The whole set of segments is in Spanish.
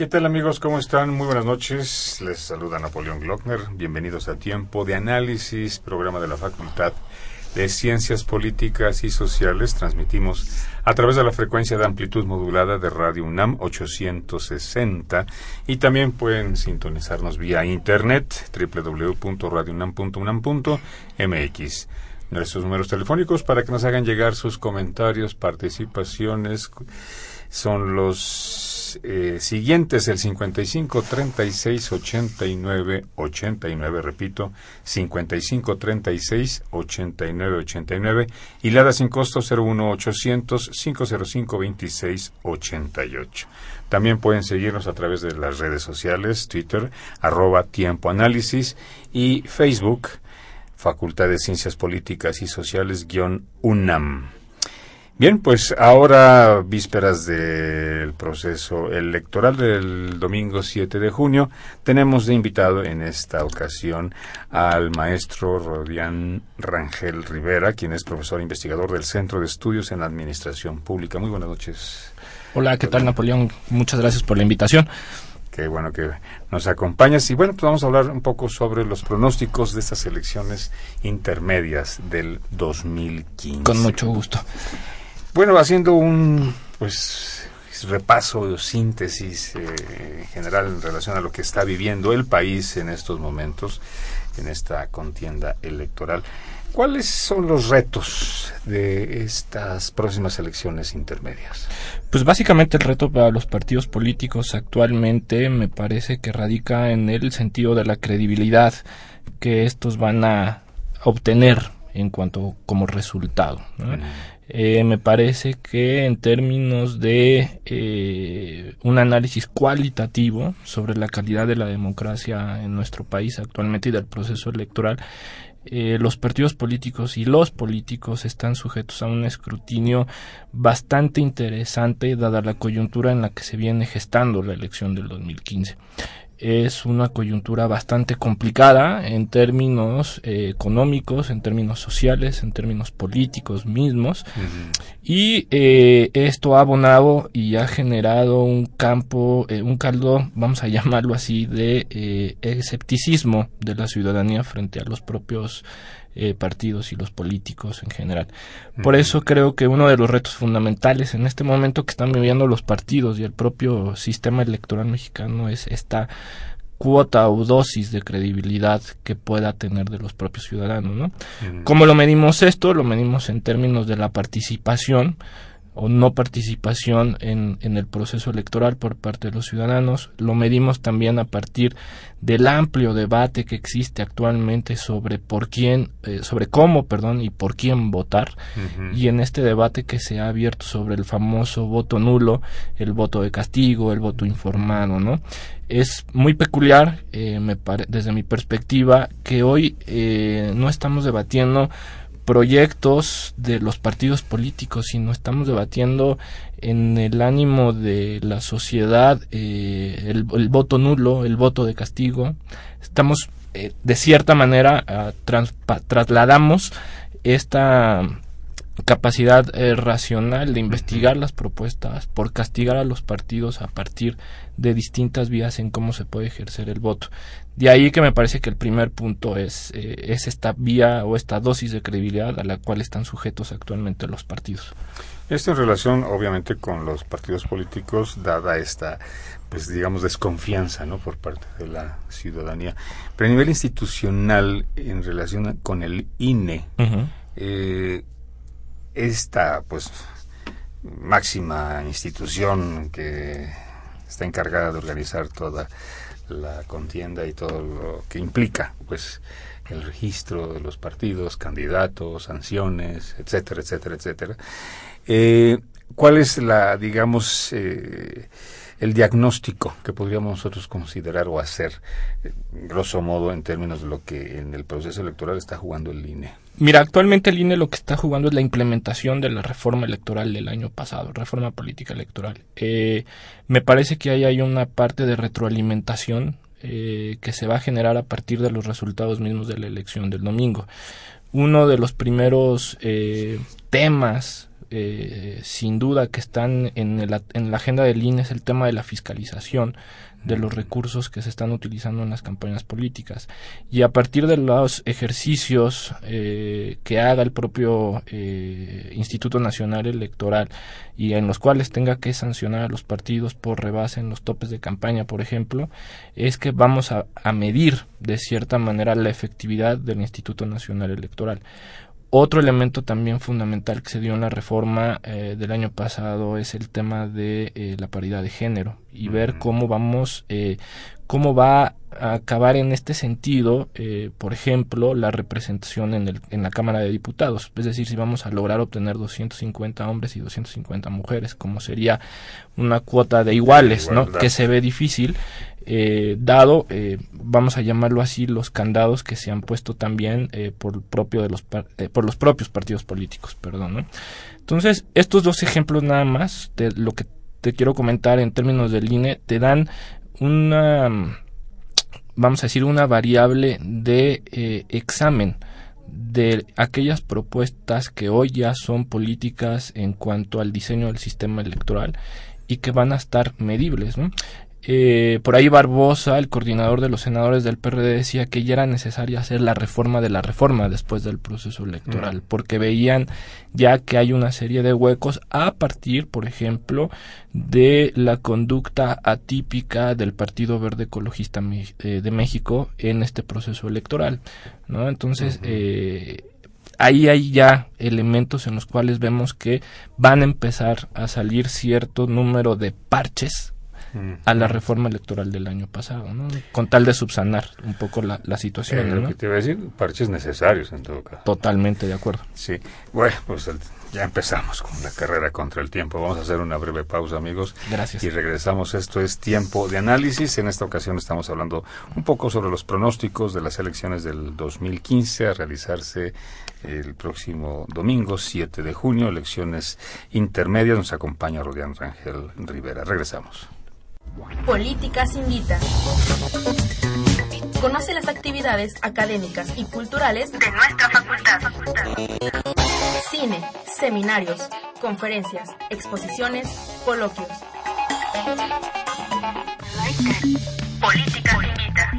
¿Qué tal amigos? ¿Cómo están? Muy buenas noches. Les saluda Napoleón Glockner. Bienvenidos a Tiempo de Análisis, programa de la Facultad de Ciencias Políticas y Sociales. Transmitimos a través de la frecuencia de amplitud modulada de Radio UNAM 860 y también pueden sintonizarnos vía internet www.radiounam.unam.mx. Nuestros números telefónicos para que nos hagan llegar sus comentarios, participaciones son los eh, siguientes, el 55 36 89 89, repito, 55 36 89 89 y la da sin costo 01 800 505 26 88. También pueden seguirnos a través de las redes sociales, Twitter, arroba Tiempo Análisis y Facebook, Facultad de Ciencias Políticas y Sociales, guion UNAM. Bien, pues ahora, vísperas del proceso electoral del domingo 7 de junio, tenemos de invitado en esta ocasión al maestro Rodián Rangel Rivera, quien es profesor investigador del Centro de Estudios en Administración Pública. Muy buenas noches. Hola, ¿qué tal Napoleón? Muchas gracias por la invitación. Qué bueno que nos acompañas. Y bueno, pues vamos a hablar un poco sobre los pronósticos de estas elecciones intermedias del 2015. Con mucho gusto. Bueno, haciendo un pues repaso o síntesis eh, general en relación a lo que está viviendo el país en estos momentos, en esta contienda electoral. ¿Cuáles son los retos de estas próximas elecciones intermedias? Pues básicamente el reto para los partidos políticos actualmente me parece que radica en el sentido de la credibilidad que estos van a obtener en cuanto como resultado. Eh, me parece que en términos de eh, un análisis cualitativo sobre la calidad de la democracia en nuestro país actualmente y del proceso electoral, eh, los partidos políticos y los políticos están sujetos a un escrutinio bastante interesante dada la coyuntura en la que se viene gestando la elección del 2015 es una coyuntura bastante complicada en términos eh, económicos, en términos sociales, en términos políticos mismos. Y eh, esto ha abonado y ha generado un campo, eh, un caldo, vamos a llamarlo así, de escepticismo de la ciudadanía frente a los propios eh, partidos y los políticos en general. Por eso creo que uno de los retos fundamentales en este momento que están viviendo los partidos y el propio sistema electoral mexicano es esta cuota o dosis de credibilidad que pueda tener de los propios ciudadanos, ¿no? ¿Cómo lo medimos esto? Lo medimos en términos de la participación o no participación en, en, el proceso electoral por parte de los ciudadanos. Lo medimos también a partir del amplio debate que existe actualmente sobre por quién, eh, sobre cómo, perdón, y por quién votar. Y en este debate que se ha abierto sobre el famoso voto nulo, el voto de castigo, el voto informado, ¿no? Es muy peculiar, eh, me desde mi perspectiva, que hoy eh, no estamos debatiendo proyectos de los partidos políticos, sino estamos debatiendo en el ánimo de la sociedad eh, el, voto nulo, el voto de castigo. Estamos, eh, de cierta manera, trasladamos esta capacidad eh, racional de investigar las propuestas por castigar a los partidos a partir de distintas vías en cómo se puede ejercer el voto. De ahí que me parece que el primer punto es, eh, es esta vía o esta dosis de credibilidad a la cual están sujetos actualmente los partidos. Esto en relación, obviamente, con los partidos políticos, dada esta, pues digamos, desconfianza, ¿no? Por parte de la ciudadanía. Pero a nivel institucional, en relación con el INE, eh, esta pues máxima institución que está encargada de organizar toda la contienda y todo lo que implica, pues, el registro de los partidos, candidatos, sanciones, etcétera, etcétera, etcétera. Eh, ¿Cuál es la, digamos, eh, el diagnóstico que podríamos nosotros considerar o hacer, eh, grosso modo, en términos de lo que en el proceso electoral está jugando el INE? Mira, actualmente el INE lo que está jugando es la implementación de la reforma electoral del año pasado, reforma política electoral. Eh, me parece que ahí hay una parte de retroalimentación eh, que se va a generar a partir de los resultados mismos de la elección del domingo. Uno de los primeros temas eh, sin duda que están en, la agenda del INE es el tema de la fiscalización de los recursos que se están utilizando en las campañas políticas. Y a partir de los ejercicios eh, que haga el propio eh, Instituto Nacional Electoral y en los cuales tenga que sancionar a los partidos por rebase en los topes de campaña, por ejemplo, es que vamos a medir de cierta manera la efectividad del Instituto Nacional Electoral. Otro elemento también fundamental que se dio en la reforma eh, del año pasado es el tema de eh, la paridad de género y ver cómo vamos, eh, cómo va a acabar en este sentido, eh, por ejemplo, la representación en, el, en la Cámara de Diputados. Es decir, si vamos a lograr obtener 250 hombres y 250 mujeres, como sería una cuota de iguales, ¿no? Que se ve difícil. Eh, dado, eh, vamos a llamarlo así, los candados que se han puesto también eh, por, propio de los eh, por los propios partidos políticos, perdón. ¿no? Entonces, estos dos ejemplos nada más de lo que te quiero comentar en términos del INE te dan una, vamos a decir, una variable de eh, examen de aquellas propuestas que hoy ya son políticas en cuanto al diseño del sistema electoral y que van a estar medibles. ¿no? Eh, por ahí Barbosa, el coordinador de los senadores del PRD, decía que ya era necesaria hacer la reforma de la reforma después del proceso electoral, porque veían ya que hay una serie de huecos a partir, por ejemplo, de la conducta atípica del Partido Verde Ecologista eh, de México en este proceso electoral, ¿no? Entonces, uh -huh. eh, ahí hay ya elementos en los cuales vemos que van a empezar a salir cierto número de parches a la reforma electoral del año pasado, ¿no? Con tal de subsanar un poco la, la situación. Eh, ¿no? Lo que te iba a decir, parches necesarios en todo caso. Totalmente de acuerdo. Sí. Bueno, pues ya empezamos con la carrera contra el tiempo. Vamos a hacer una breve pausa, amigos. Gracias. Y regresamos. Esto es Tiempo de Análisis. En esta ocasión estamos hablando un poco sobre los pronósticos de las elecciones del 2015 a realizarse el próximo domingo, 7 de junio, elecciones intermedias. Nos acompaña Rodián Rangel Rivera. Regresamos. Políticas Invita. Conoce las actividades académicas y culturales de nuestra facultad. Cine, seminarios, conferencias, exposiciones, coloquios. Políticas Invita.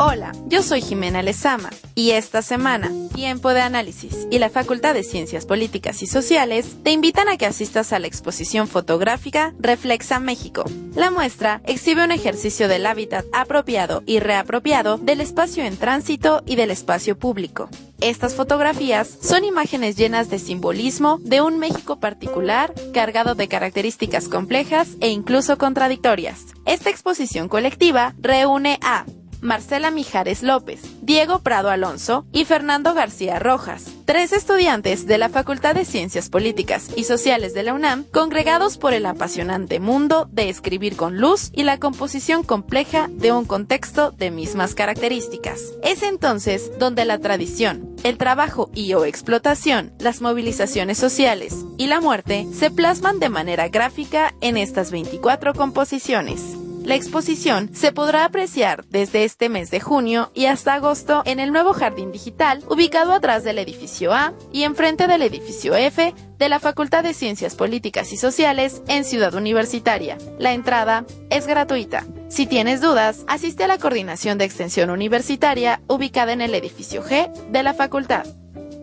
Hola, yo soy Jimena Lezama y esta semana Tiempo de Análisis y la Facultad de Ciencias Políticas y Sociales te invitan a que asistas a la exposición fotográfica Reflexa México. La muestra exhibe un ejercicio del hábitat apropiado y reapropiado del espacio en tránsito y del espacio público. Estas fotografías son imágenes llenas de simbolismo de un México particular, cargado de características complejas e incluso contradictorias. Esta exposición colectiva reúne a Marcela Mijares López, Diego Prado Alonso y Fernando García Rojas, tres estudiantes de la Facultad de Ciencias Políticas y Sociales de la UNAM, congregados por el apasionante mundo de escribir con luz y la composición compleja de un contexto de mismas características. Es entonces donde la tradición, el trabajo y o explotación, las movilizaciones sociales y la muerte se plasman de manera gráfica en estas 24 composiciones. La exposición se podrá apreciar desde este mes de junio y hasta agosto en el nuevo jardín digital ubicado atrás del edificio A y enfrente del edificio F de la Facultad de Ciencias Políticas y Sociales en Ciudad Universitaria. La entrada es gratuita. Si tienes dudas, asiste a la coordinación de extensión universitaria ubicada en el edificio G de la facultad.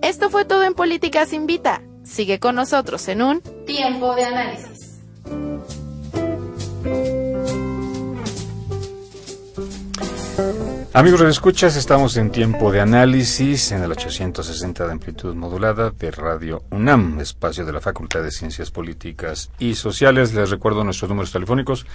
Esto fue todo en Políticas Invita. Sigue con nosotros en un tiempo de análisis. Amigos de escuchas, estamos en tiempo de análisis en el 860 de amplitud modulada de Radio UNAM, espacio de la Facultad de Ciencias Políticas y Sociales. Les recuerdo nuestros números telefónicos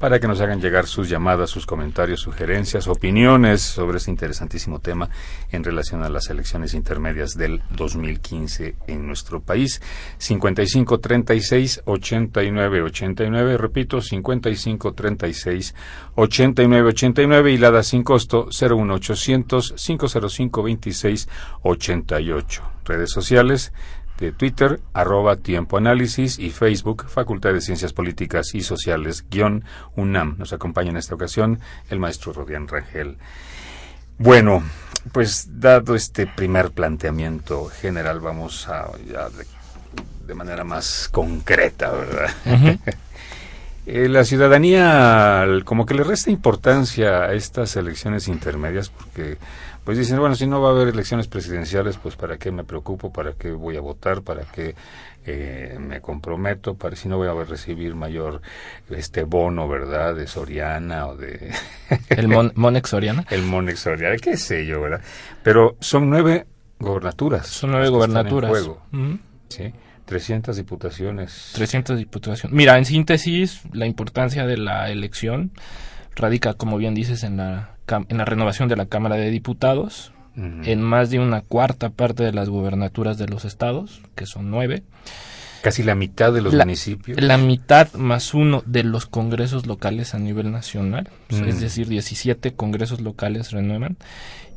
para que nos hagan llegar sus llamadas, sus comentarios, sugerencias, opiniones sobre este interesantísimo tema en relación a las elecciones intermedias del 2015 en nuestro país. 55 36 89 89, repito, 55 36 89 89 y la da sin costo 01800 505 26 88. Redes sociales de Twitter, arroba Tiempo Análisis y Facebook, Facultad de Ciencias Políticas y Sociales, guion UNAM. Nos acompaña en esta ocasión el maestro Rodián Rangel. Bueno, pues dado este primer planteamiento general, vamos a de, manera más concreta, ¿verdad? Eh, la ciudadanía como que le resta importancia a estas elecciones intermedias porque pues dicen, bueno, si no va a haber elecciones presidenciales, pues para qué me preocupo, para qué voy a votar, para qué eh, me comprometo, para si no voy a recibir mayor este bono, ¿verdad? De Soriana o de... ¿El Monex Soriana? El Monex Soriana, qué sé yo, ¿verdad? Pero son nueve gobernaturas. Son nueve gobernaturas. juego, ¿sí? 300 diputaciones. 300 diputaciones. Mira, en síntesis, la importancia de la elección radica, como bien dices, en la, en la renovación de la Cámara de Diputados, en más de una cuarta parte de las gubernaturas de los estados, que son nueve. Casi la mitad de los municipios. La mitad más uno de los congresos locales a nivel nacional, es decir, 17 congresos locales renuevan.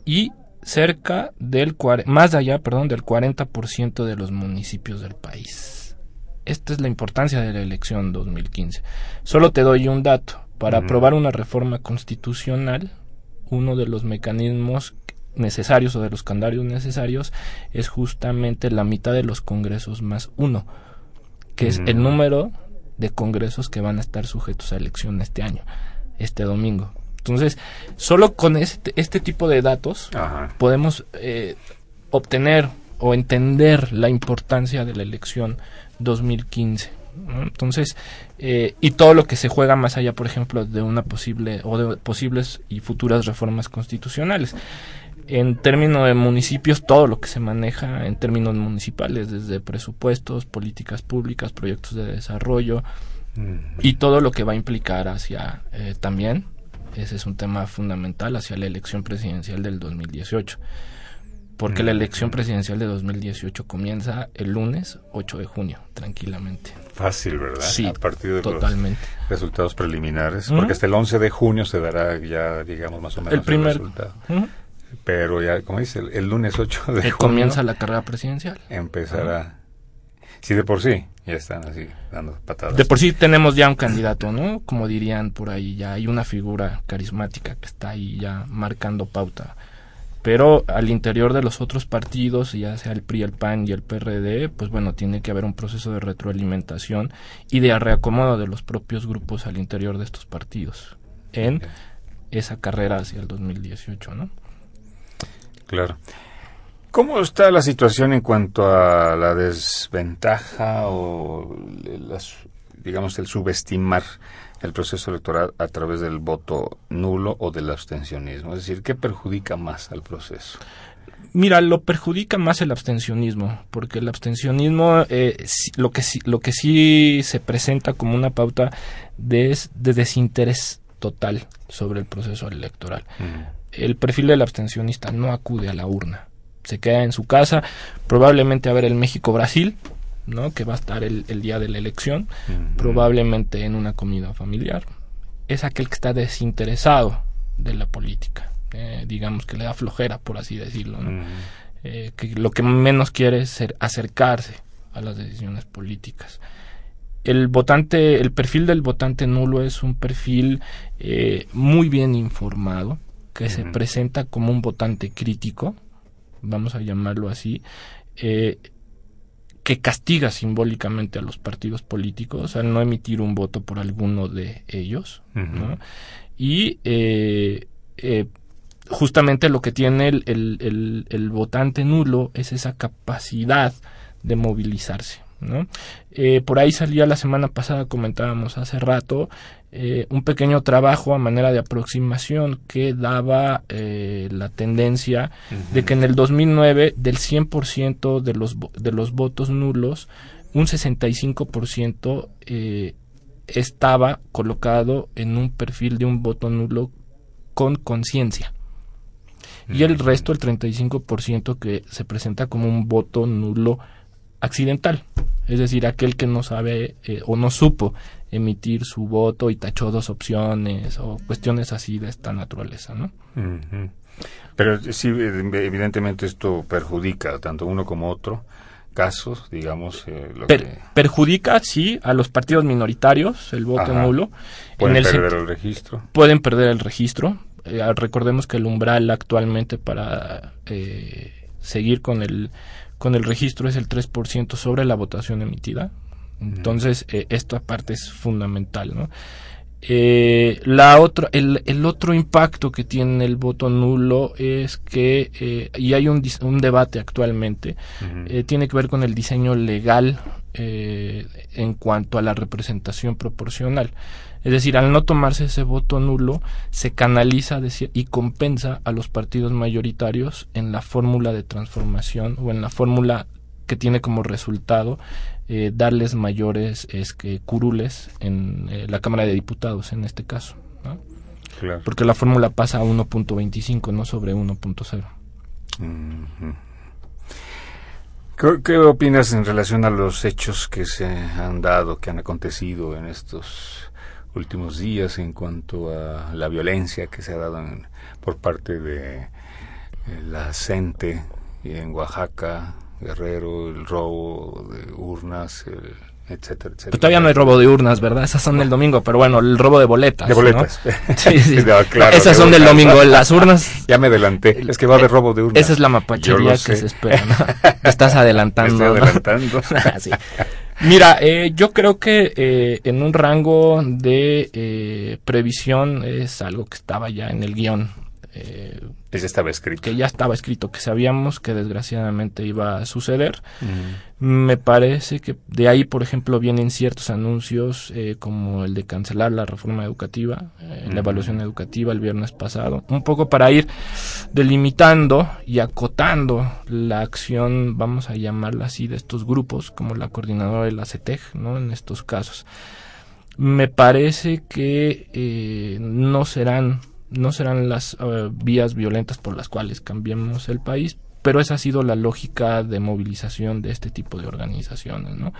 Y cerca del más allá, perdón, del 40% de los municipios del país. Esta es la importancia de la elección 2015. Solo te doy un dato. Para aprobar una reforma constitucional, uno de los mecanismos necesarios o de los candarios necesarios es justamente la mitad de los congresos más uno, que es el número de congresos que van a estar sujetos a elección este año, este domingo. Entonces, solo con este, este tipo de datos podemos eh, obtener o entender la importancia de la elección 2015. Entonces, eh, y todo lo que se juega más allá, por ejemplo, de una posible o de posibles y futuras reformas constitucionales. En términos de municipios, todo lo que se maneja en términos municipales, desde presupuestos, políticas públicas, proyectos de desarrollo y todo lo que va a implicar hacia eh, también ese es un tema fundamental hacia la elección presidencial del 2018. Porque la elección presidencial de 2018 comienza el lunes 8 de junio, tranquilamente. Fácil, ¿verdad? Sí, a partir de totalmente. los resultados preliminares. Porque hasta el 11 de junio se dará ya, digamos, más o menos el, primer, resultado. Pero ya, como dice, el, lunes 8 de junio. Comienza la carrera presidencial. Empezará. Sí, de por sí. Ya están así dando patadas. De por sí tenemos ya un candidato, ¿no? Como dirían por ahí, ya hay una figura carismática que está ahí ya marcando pauta. Pero al interior de los otros partidos, ya sea el PRI, el PAN y el PRD, pues bueno, tiene que haber un proceso de retroalimentación y de reacomodo de los propios grupos al interior de estos partidos en esa carrera hacia el 2018, ¿no? Claro. ¿Cómo está la situación en cuanto a la desventaja o digamos el subestimar el proceso electoral a través del voto nulo o del abstencionismo? Es decir, ¿qué perjudica más al proceso? Mira, lo perjudica más el abstencionismo, porque el abstencionismo eh, lo que sí, lo que sí se presenta como una pauta de, de desinterés total sobre el proceso electoral. El perfil del abstencionista no acude a la urna se queda en su casa, probablemente a ver el México-Brasil, ¿no? que va a estar el, día de la elección, probablemente en una comida familiar. Es aquel que está desinteresado de la política, eh, digamos que le da flojera, por así decirlo. Eh, que lo que menos quiere es acercarse a las decisiones políticas. El votante, el perfil del votante nulo es un perfil eh, muy bien informado, que se presenta como un votante crítico, vamos a llamarlo así, eh, que castiga simbólicamente a los partidos políticos al no emitir un voto por alguno de ellos. Y eh, eh, justamente lo que tiene el, el, votante nulo es esa capacidad de movilizarse. ¿No? Eh, por ahí salía la semana pasada, comentábamos hace rato, eh, un pequeño trabajo a manera de aproximación que daba eh, la tendencia de que en el 2009 del 100% de los, de los votos nulos, un 65% eh, estaba colocado en un perfil de un voto nulo con conciencia. Y el resto, el 35%, que se presenta como un voto nulo accidental. Es decir, aquel que no sabe eh, o no supo emitir su voto y tachó dos opciones o cuestiones así de esta naturaleza, ¿no? Pero sí, evidentemente esto perjudica tanto uno como otro casos, digamos. eh, lo Per- que perjudica, sí, a los partidos minoritarios el voto Ajá. nulo. pueden el perder el registro. pueden perder el registro. Eh, recordemos que el umbral actualmente para eh, seguir con el con el registro es el 3% sobre la votación emitida. Entonces, eh, esta parte es fundamental, ¿no? Eh, la otra, el, el otro impacto que tiene el voto nulo es que, eh, y hay un, un debate actualmente, eh, tiene que ver con el diseño legal eh, en cuanto a la representación proporcional. Es decir, al no tomarse ese voto nulo, se canaliza y compensa a los partidos mayoritarios en la fórmula de transformación o en la fórmula que tiene como resultado eh, darles mayores es que curules en eh, la Cámara de Diputados en este caso. ¿no? Claro. Porque la fórmula pasa a 1.25, no sobre 1.0. Ujú. ¿Qué, qué opinas en relación a los hechos que se han dado, que han acontecido en estos últimos días en cuanto a la violencia que se ha dado en- por parte de eh, la CENTE en Oaxaca, Guerrero, el robo de urnas, el- etcétera, etcétera? Pero todavía no hay robo de urnas, ¿verdad? Esas son del domingo, pero bueno, el robo de boletas. De ¿no? boletas. Sí, sí. No, claro, esas de son del domingo. Las urnas. Ya me adelanté. Es que va a haber robo de urnas. Esa es la mapachería que sé. se espera, ¿no? Estás adelantando. Me estoy ¿no? adelantando. Sí. Mira, eh, yo creo que eh, en un rango de eh, previsión es algo que estaba ya en el guion. Eh, Ese estaba escrito. que ya estaba escrito, que sabíamos que desgraciadamente iba a suceder. Me parece que de ahí, por ejemplo, vienen ciertos anuncios eh, como el de cancelar la reforma educativa, eh, la evaluación educativa el viernes pasado, un poco para ir delimitando y acotando la acción, vamos a llamarla así, de estos grupos, como la coordinadora de la CETEG, ¿no? En estos casos. Me parece que eh, no serán no serán las eh, vías violentas por las cuales cambiemos el país, pero esa ha sido la lógica de movilización de este tipo de organizaciones, ¿no?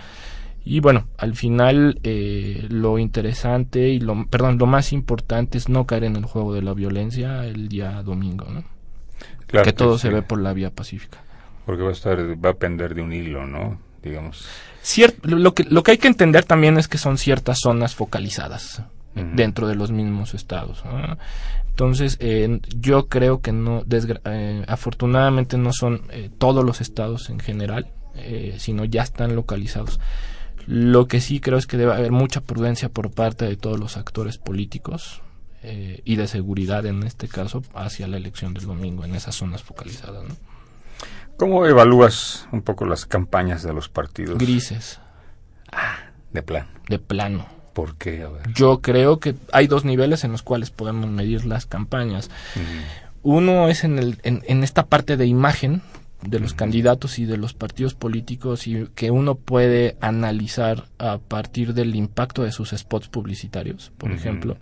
Y bueno, al final eh, lo interesante y lo, perdón, lo más importante es no caer en el juego de la violencia el día domingo, ¿no? Claro que todo sí. se ve por la vía pacífica. Porque va a estar, va a pender de un hilo, ¿no? Digamos. Cier- lo, que, lo que hay que entender también es que son ciertas zonas focalizadas dentro de los mismos estados. ¿no? Entonces, eh, yo creo que no, eh, afortunadamente no son eh, todos los estados en general, eh, sino ya están localizados. Lo que sí creo es que debe haber mucha prudencia por parte de todos los actores políticos y de seguridad en este caso hacia la elección del domingo en esas zonas focalizadas. ¿no? ¿Cómo evalúas un poco las campañas de los partidos? Grises. De plan. De plano. ¿Por qué? A ver. Yo creo que hay dos niveles en los cuales podemos medir las campañas. Uno es en, el, en, en esta parte de imagen de los candidatos y de los partidos políticos y que uno puede analizar a partir del impacto de sus spots publicitarios, por ejemplo.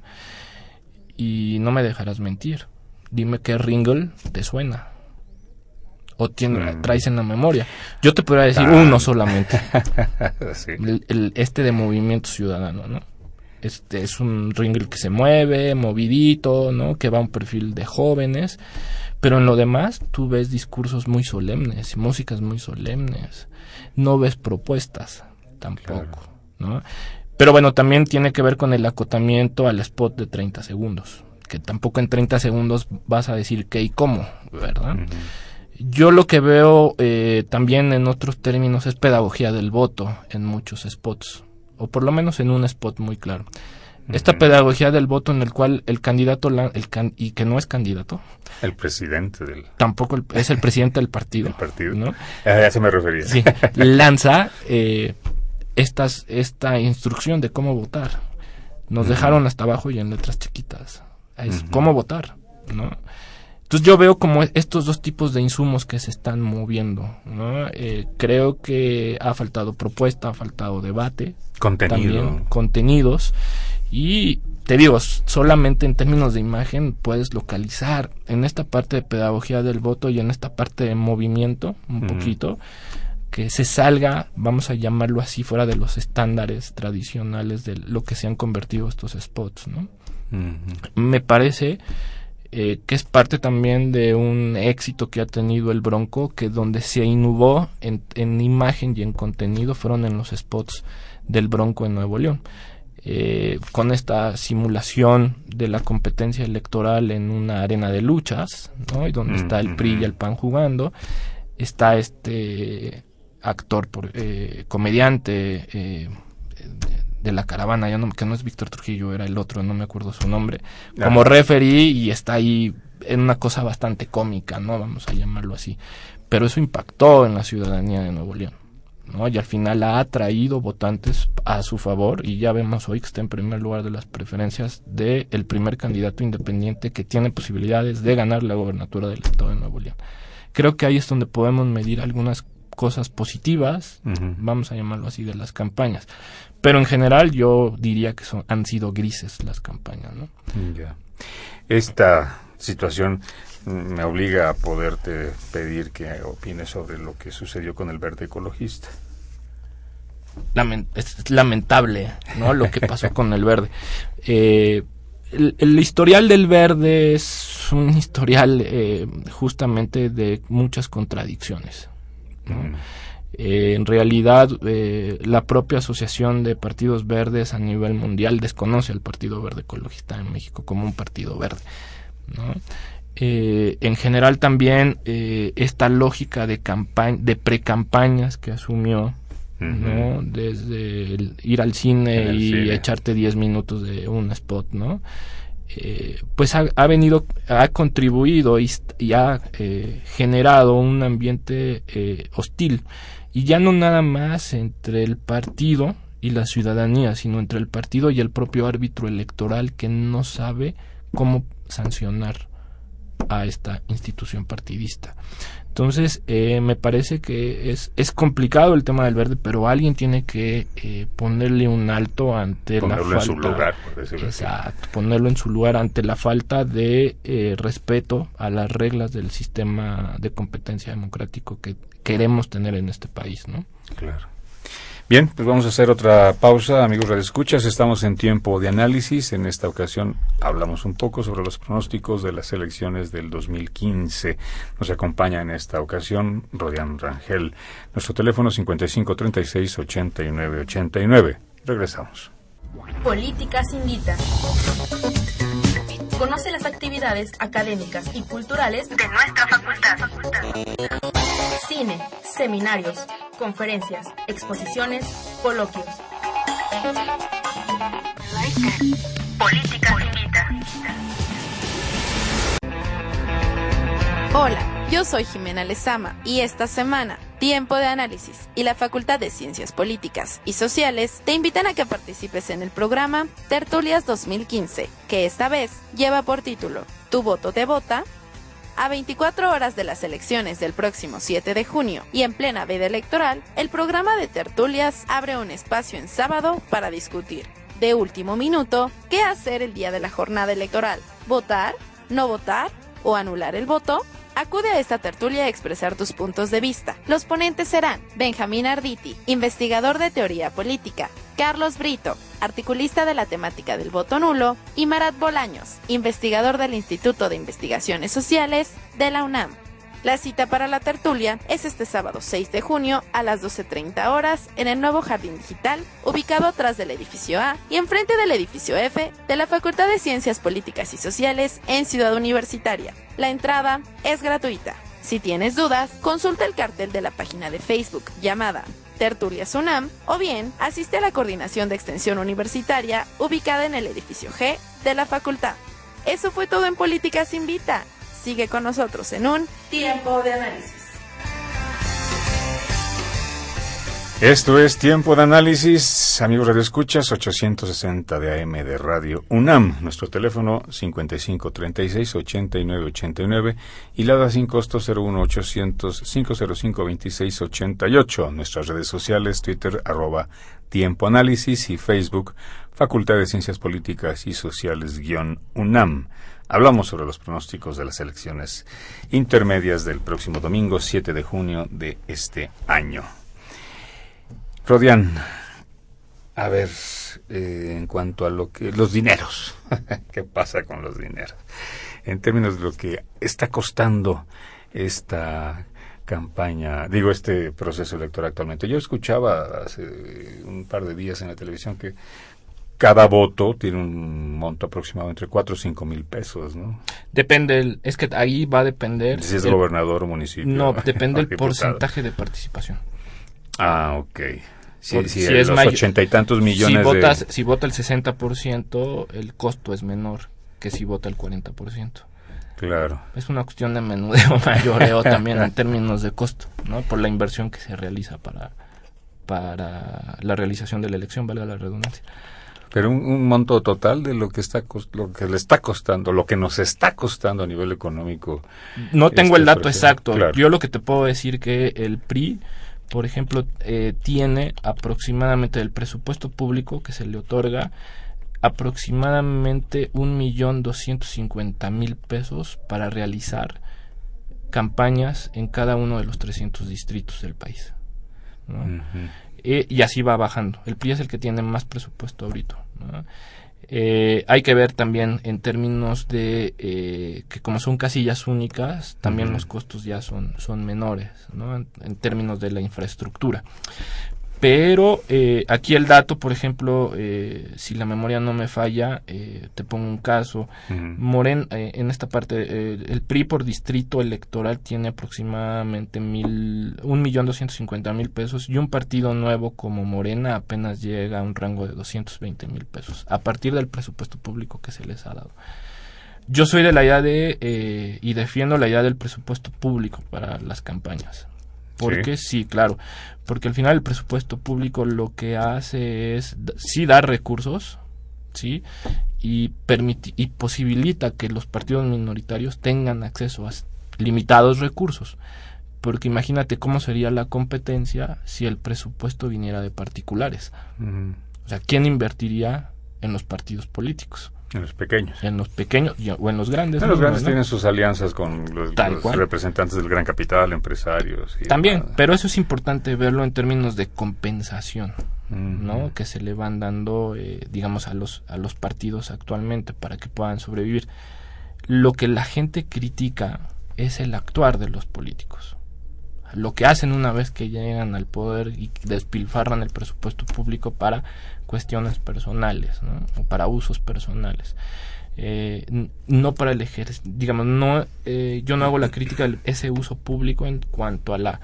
Y no me dejarás mentir. Dime qué Ringle te suena. O tiene, traes en la memoria. Yo te podría decir Ah. uno solamente. Sí. El- el- este de Movimiento Ciudadano, ¿no? Este es un ringle que se mueve, movidito, ¿no? Que va a un perfil de jóvenes. Pero en lo demás, tú ves discursos muy solemnes y músicas muy solemnes. No ves propuestas tampoco, ¿no? Pero bueno, también tiene que ver con el acotamiento al spot de 30 segundos. Que tampoco en 30 segundos vas a decir qué y cómo, ¿verdad? Yo lo que veo eh, también en otros términos es pedagogía del voto en muchos spots, o por lo menos en un spot muy claro. Esta pedagogía del voto en el cual el candidato, la- el can- y que no es candidato, El presidente del tampoco el- es el presidente del partido. partido. ¿no? Ah, a eso me refería. Sí, lanza eh, estas, esta instrucción de cómo votar. Nos dejaron hasta abajo y en letras chiquitas. Es cómo votar, ¿no? Entonces yo veo como estos dos tipos de insumos que se están moviendo, ¿no? Eh, creo que ha faltado propuesta, ha faltado debate. Contenido. contenidos. Y te digo, solamente en términos de imagen puedes localizar en esta parte de pedagogía del voto y en esta parte de movimiento, un poquito, que se salga, vamos a llamarlo así, fuera de los estándares tradicionales de lo que se han convertido estos spots, ¿no? Me parece eh, que es parte también de un éxito que ha tenido el Bronco, que donde se innovó en, en imagen y en contenido fueron en los spots del Bronco en Nuevo León. Eh, con esta simulación de la competencia electoral en una arena de luchas, ¿no? Y donde está el PRI y el PAN jugando, está este actor, por, eh, comediante, eh, de la caravana, ya no, que no es Víctor Trujillo, era el otro, no me acuerdo su nombre, como referee y está ahí en una cosa bastante cómica, ¿no? Vamos a llamarlo así. Pero eso impactó en la ciudadanía de Nuevo León, ¿no? Y al final ha atraído votantes a su favor y ya vemos hoy que está en primer lugar de las preferencias del el primer candidato independiente que tiene posibilidades de ganar la gobernatura del estado de Nuevo León. Creo que ahí es donde podemos medir algunas cosas positivas, vamos a llamarlo así, de las campañas. Pero en general yo diría que son, han sido grises las campañas, ¿no? Esta situación me obliga a poderte pedir que opines sobre lo que sucedió con el verde ecologista. es lamentable, ¿no? Lo que pasó con el verde. Eh, el, historial del verde es un historial eh, justamente de muchas contradicciones. Eh, en realidad, eh, la propia Asociación de Partidos Verdes a nivel mundial desconoce al Partido Verde Ecologista en México como un partido verde. Eh, en general también esta lógica de campaña, de precampañas que asumió desde ir al cine y echarte 10 minutos de un spot, ¿no? Eh, pues ha, venido, ha contribuido y, ha eh, generado un ambiente eh, hostil. Y ya no nada más entre el partido y la ciudadanía, sino entre el partido y el propio árbitro electoral que no sabe cómo sancionar a esta institución partidista. Entonces, eh, me parece que es, es complicado el tema del verde, pero alguien tiene que eh, ponerle un alto ante la falta. En su lugar, exacto, ponerlo en su lugar ante la falta de eh, respeto a las reglas del sistema de competencia democrático que queremos tener en este país, ¿no? Claro. Bien, pues vamos a hacer otra pausa, amigos de Escuchas. Estamos en tiempo de análisis. En esta ocasión hablamos un poco sobre los pronósticos de las elecciones del 2015. Nos acompaña en esta ocasión Rodián Rangel. Nuestro teléfono 5536-8989. Regresamos. Políticas Invita. Conoce las actividades académicas y culturales de nuestra facultad. Cine, seminarios, conferencias, exposiciones, coloquios. Política Invita. Hola, yo soy Jimena Lezama y esta semana Tiempo de Análisis y la Facultad de Ciencias Políticas y Sociales te invitan a que participes en el programa Tertulias 2015, que esta vez lleva por título Tu voto te vota a 24 horas de las elecciones del próximo 7 de junio y en plena veda electoral, el programa de tertulias abre un espacio en sábado para discutir, de último minuto, qué hacer el día de la jornada electoral. ¿Votar? ¿No votar? ¿O anular el voto? Acude a esta tertulia a expresar tus puntos de vista. Los ponentes serán Benjamín Arditi, investigador de teoría política, Carlos Brito, articulista de la temática del voto nulo, y Marat Bolaños, investigador del Instituto de Investigaciones Sociales de la UNAM. La cita para la tertulia es este sábado 6 de junio a las 12.30 horas en el nuevo Jardín Digital, ubicado atrás del edificio A y enfrente del edificio F de la Facultad de Ciencias Políticas y Sociales en Ciudad Universitaria. La entrada es gratuita. Si tienes dudas, consulta el cartel de la página de Facebook llamada Tertulia Sunam o bien asiste a la coordinación de extensión universitaria ubicada en el edificio G de la facultad. Eso fue todo en Políticas Invita. Sigue con nosotros en un tiempo de análisis. Esto es Tiempo de Análisis, amigos Radio Escuchas, 860 de AM de Radio UNAM. Nuestro teléfono 5536-8989 y la da sin costo 01800-505-2688. Nuestras redes sociales, Twitter, arroba Tiempo Análisis y Facebook, Facultad de Ciencias Políticas y Sociales guion UNAM. Hablamos sobre los pronósticos de las elecciones intermedias del próximo domingo 7 de junio de este año. Rodian, a ver, eh, en cuanto a lo que los dineros, ¿qué pasa con los dineros? En términos de lo que está costando esta campaña, digo, este proceso electoral actualmente. Yo escuchaba hace un par de días en la televisión que cada voto tiene un monto aproximado entre 4 o 5 mil pesos, ¿no? Depende, es que ahí va a depender... Si es gobernador o municipio. No, depende el porcentaje de participación. Ah, ok. Si, si, es los ochenta y tantos millones si votas, Si vota el 60%, el costo es menor que si vota el 40%. Claro. Es una cuestión de menudeo mayoreo también en términos de costo, ¿no? Por la inversión que se realiza para, para la realización de la elección, valga la redundancia. Pero un, monto total de lo que está lo que le está costando, lo que nos está costando a nivel económico. No tengo el este dato exacto. Yo lo que te puedo decir que el PRI por ejemplo, eh, tiene aproximadamente del presupuesto público que se le otorga aproximadamente un millón doscientos cincuenta mil pesos para realizar campañas en cada uno de los 300 distritos del país. Eh, y así va bajando. El PRI es el que tiene más presupuesto ahorita. ¿no? Eh, hay que ver también en términos de eh, que como son casillas únicas, también los costos ya son, son menores, ¿no? en, términos de la infraestructura. Pero eh, aquí el dato, por ejemplo, eh, si la memoria no me falla, eh, te pongo un caso. Moren, en esta parte, el PRI por distrito electoral tiene aproximadamente mil, un millón doscientos cincuenta mil pesos y un partido nuevo como Morena apenas llega a un rango de doscientos veinte mil pesos a partir del presupuesto público que se les ha dado. Yo soy de la idea de, y defiendo la idea del presupuesto público para las campañas. Porque sí. claro, porque al final el presupuesto público lo que hace es sí dar recursos, sí, y permite y posibilita que los partidos minoritarios tengan acceso a limitados recursos. Porque imagínate cómo sería la competencia si el presupuesto viniera de particulares. O sea, ¿quién invertiría en los partidos políticos? En los pequeños. En los pequeños o en los grandes. los grandes tienen sus alianzas con los, representantes del gran capital, empresarios. También, pero eso es importante verlo en términos de compensación, ¿no? Que se le van dando, eh, digamos, a los, a los partidos actualmente para que puedan sobrevivir. Lo que la gente critica es el actuar de los políticos. Lo que hacen una vez que llegan al poder y despilfarran el presupuesto público para cuestiones personales ¿no? o para usos personales. Eh, no para el ejército, digamos, no, eh, yo no hago la crítica de ese uso público en cuanto a la,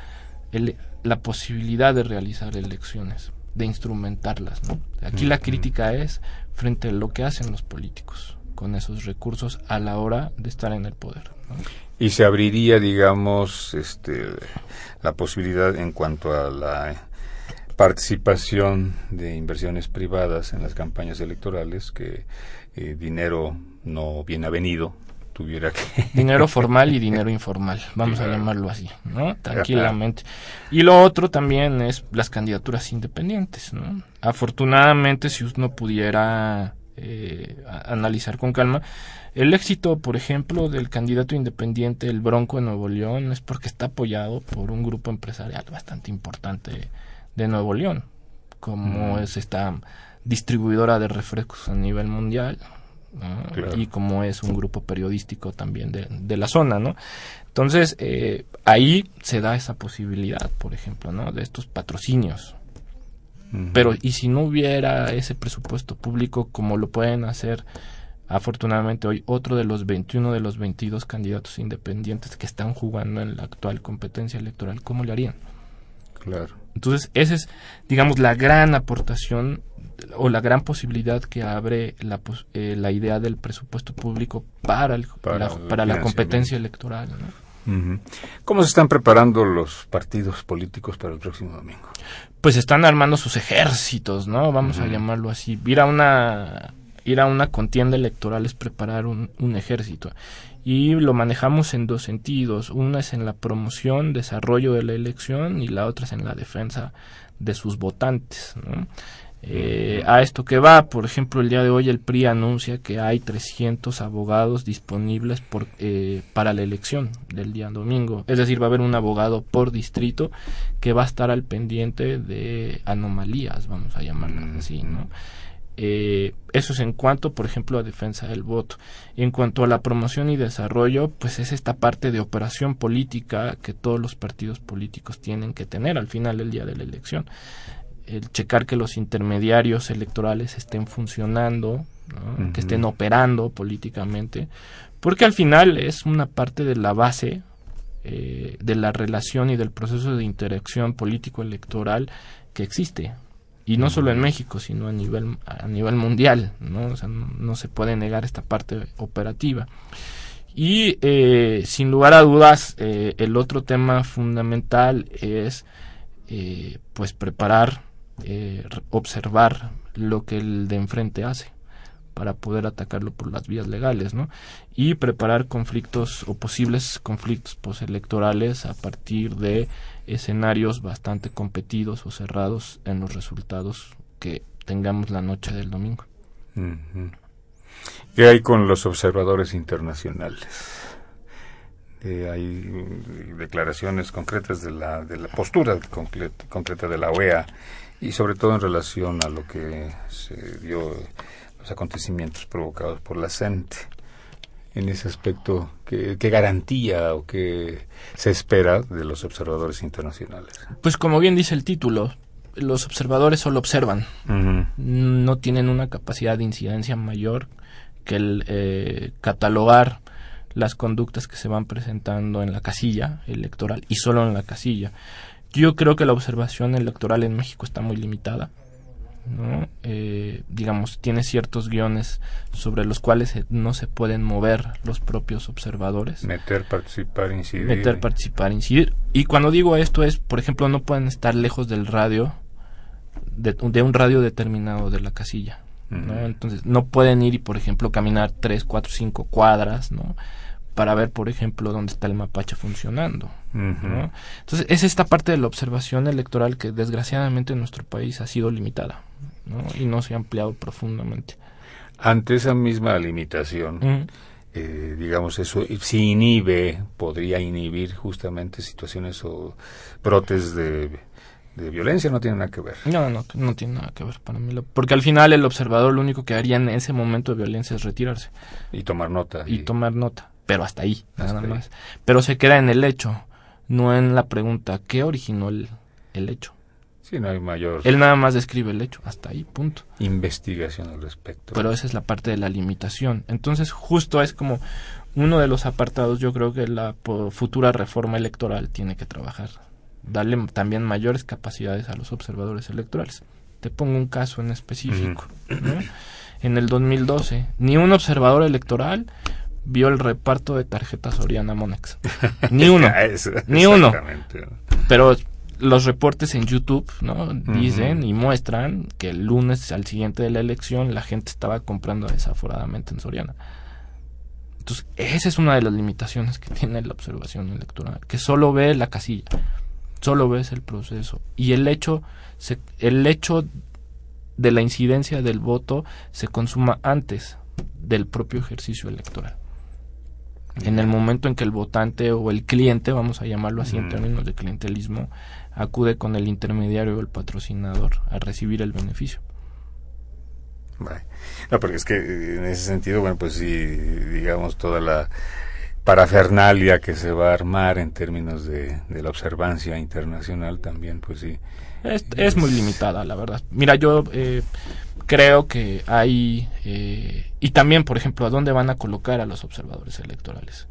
la posibilidad de realizar elecciones, de instrumentarlas. ¿no? Aquí la crítica es frente a lo que hacen los políticos con esos recursos a la hora de estar en el poder. Y se abriría, digamos, este, la posibilidad en cuanto a la participación de inversiones privadas en las campañas electorales que eh, dinero no bien avenido tuviera que dinero formal y dinero informal vamos a llamarlo así no tranquilamente. Y lo otro también es las candidaturas independientes no afortunadamente si uno pudiera eh, analizar con calma el éxito, por ejemplo, del candidato independiente, el Bronco de Nuevo León, es porque está apoyado por un grupo empresarial bastante importante de Nuevo León, como mm. es esta distribuidora de refrescos a nivel mundial y como es un grupo periodístico también de, de la zona, ¿no? Entonces, eh, ahí se da esa posibilidad, por ejemplo, ¿no? De estos patrocinios. Pero, ¿y si no hubiera ese presupuesto público como lo pueden hacer afortunadamente hoy otro de los 21 de los 22 candidatos independientes que están jugando en la actual competencia electoral, ¿cómo le harían? Claro. Entonces, esa es, digamos, la gran aportación o la gran posibilidad que abre la, eh, la idea del presupuesto público para, el, para, la, competencia electoral. ¿Cómo se están preparando los partidos políticos para el próximo domingo? Pues están armando sus ejércitos, ¿no? Vamos a llamarlo así. Ir a una ir a una contienda electoral es preparar un, un ejército y lo manejamos en dos sentidos. Una es en la promoción, desarrollo de la elección y la otra es en la defensa de sus votantes. ¿no? Eh, a esto que va, por ejemplo, el día de hoy el PRI anuncia que hay 300 abogados disponibles por, eh, para la elección del día domingo. Es decir, va a haber un abogado por distrito que va a estar al pendiente de anomalías, vamos a llamarlas así, ¿no? Eh, eso es en cuanto, por ejemplo, a defensa del voto. En cuanto a la promoción y desarrollo, pues es esta parte de operación política que todos los partidos políticos tienen que tener al final del día de la elección el checar que los intermediarios electorales estén funcionando, que estén operando políticamente, porque al final es una parte de la base eh, de la relación y del proceso de interacción político-electoral que existe. Y no solo en México, sino a nivel, a nivel mundial, ¿no? O sea, no, se puede negar esta parte operativa. Y eh, sin lugar a dudas, eh, el otro tema fundamental es pues preparar eh, observar lo que el de enfrente hace para poder atacarlo por las vías legales, ¿no? Y preparar conflictos o posibles conflictos postelectorales a partir de escenarios bastante competidos o cerrados en los resultados que tengamos la noche del domingo. ¿Qué hay con los observadores internacionales? Eh, hay declaraciones concretas de la, de la postura concreta de la OEA y sobre todo en relación a lo que se dio los acontecimientos provocados por la CENTE. En ese aspecto, ¿qué, garantía o qué se espera de los observadores internacionales? Pues como bien dice el título, los observadores solo observan, no tienen una capacidad de incidencia mayor que el eh, catalogar las conductas que se van presentando en la casilla electoral y solo en la casilla. Yo creo que la observación electoral en México está muy limitada. ¿no? Eh, digamos, tiene ciertos guiones sobre los cuales no se pueden mover los propios observadores. Meter, participar, incidir. Meter, participar, incidir. Y cuando digo esto es, por ejemplo, no pueden estar lejos del radio, de, de un radio determinado de la casilla. ¿no? Entonces, no pueden ir y, por ejemplo, caminar tres, cuatro, cinco cuadras, ¿no? Para ver, por ejemplo, dónde está el mapache funcionando. Entonces, es esta parte de la observación electoral que desgraciadamente en nuestro país ha sido limitada y no se ha ampliado profundamente. Ante esa misma limitación, eh, digamos, eso si inhibe, podría inhibir justamente situaciones o brotes de, violencia, no tiene nada que ver. No, no, no tiene nada que ver para mí. porque al final el observador lo único que haría en ese momento de violencia es retirarse. Y tomar nota. y tomar nota pero hasta ahí, nada más. Pero se queda en el hecho, no en la pregunta, ¿qué originó el, el hecho? Sí, no hay mayor. Él nada más describe el hecho, hasta ahí, punto. Investigación al respecto. Pero esa es la parte de la limitación. Entonces, justo es como uno de los apartados, yo creo que la futura reforma electoral tiene que trabajar. Darle también mayores capacidades a los observadores electorales. Te pongo un caso en específico. En el 2012, ni un observador electoral vio el reparto de tarjetas Oriana Monex. Ni uno. ni uno. Pero los reportes en YouTube, ¿no? Dicen y muestran que el lunes al siguiente de la elección la gente estaba comprando desaforadamente en Soriana. Entonces, esa es una de las limitaciones que tiene la observación electoral, que solo ve la casilla, solo ves el proceso y el hecho se, el hecho de la incidencia del voto se consuma antes del propio ejercicio electoral en el momento en que el votante o el cliente, vamos a llamarlo así en términos de clientelismo, acude con el intermediario o el patrocinador a recibir el beneficio. No, porque es que en ese sentido, bueno, pues sí, digamos, toda la parafernalia que se va a armar en términos de, de la observancia internacional también, pues sí. Es, es, muy limitada, la verdad. Mira, yo eh, creo que hay... Eh, y también, por ejemplo, a dónde van a colocar a los observadores electorales.